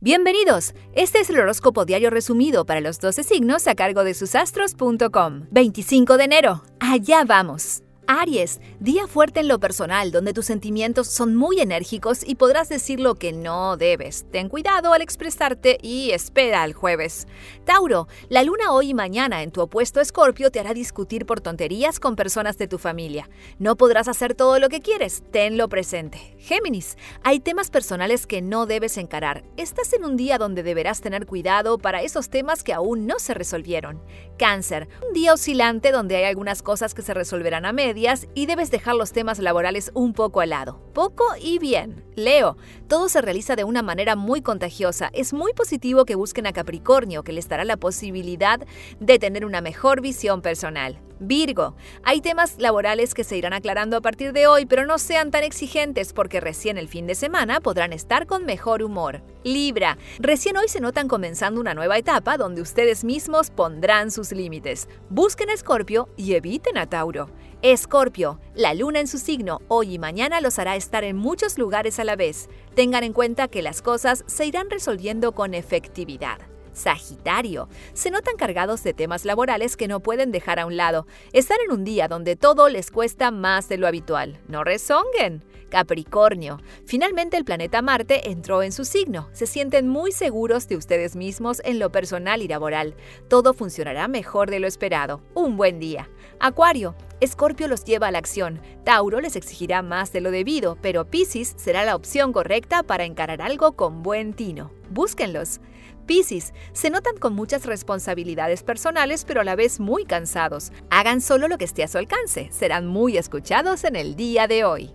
Bienvenidos. Este es el horóscopo diario resumido para los 12 signos a cargo de susastros.com. 25 de enero. Allá vamos. Aries, día fuerte en lo personal, donde tus sentimientos son muy enérgicos y podrás decir lo que no debes. Ten cuidado al expresarte y espera al jueves. Tauro, la luna hoy y mañana en tu opuesto Escorpio te hará discutir por tonterías con personas de tu familia. No podrás hacer todo lo que quieres, tenlo presente. Géminis, hay temas personales que no debes encarar. Estás en un día donde deberás tener cuidado para esos temas que aún no se resolvieron. Cáncer, un día oscilante donde hay algunas cosas que se resolverán a medio y debes dejar los temas laborales un poco al lado. Poco y bien. Leo, todo se realiza de una manera muy contagiosa. Es muy positivo que busquen a Capricornio, que les dará la posibilidad de tener una mejor visión personal. Virgo, hay temas laborales que se irán aclarando a partir de hoy, pero no sean tan exigentes porque recién el fin de semana podrán estar con mejor humor. Libra, recién hoy se notan comenzando una nueva etapa donde ustedes mismos pondrán sus límites. Busquen a Escorpio y eviten a Tauro. Escorpio, la luna en su signo hoy y mañana los hará estar en muchos lugares a vez. Tengan en cuenta que las cosas se irán resolviendo con efectividad. Sagitario. Se notan cargados de temas laborales que no pueden dejar a un lado. Están en un día donde todo les cuesta más de lo habitual. No rezonguen. Capricornio. Finalmente el planeta Marte entró en su signo. Se sienten muy seguros de ustedes mismos en lo personal y laboral. Todo funcionará mejor de lo esperado. Un buen día. Acuario. Escorpio los lleva a la acción. Tauro les exigirá más de lo debido, pero Pisces será la opción correcta para encarar algo con buen tino. Búsquenlos. Piscis, se notan con muchas responsabilidades personales pero a la vez muy cansados. Hagan solo lo que esté a su alcance, serán muy escuchados en el día de hoy.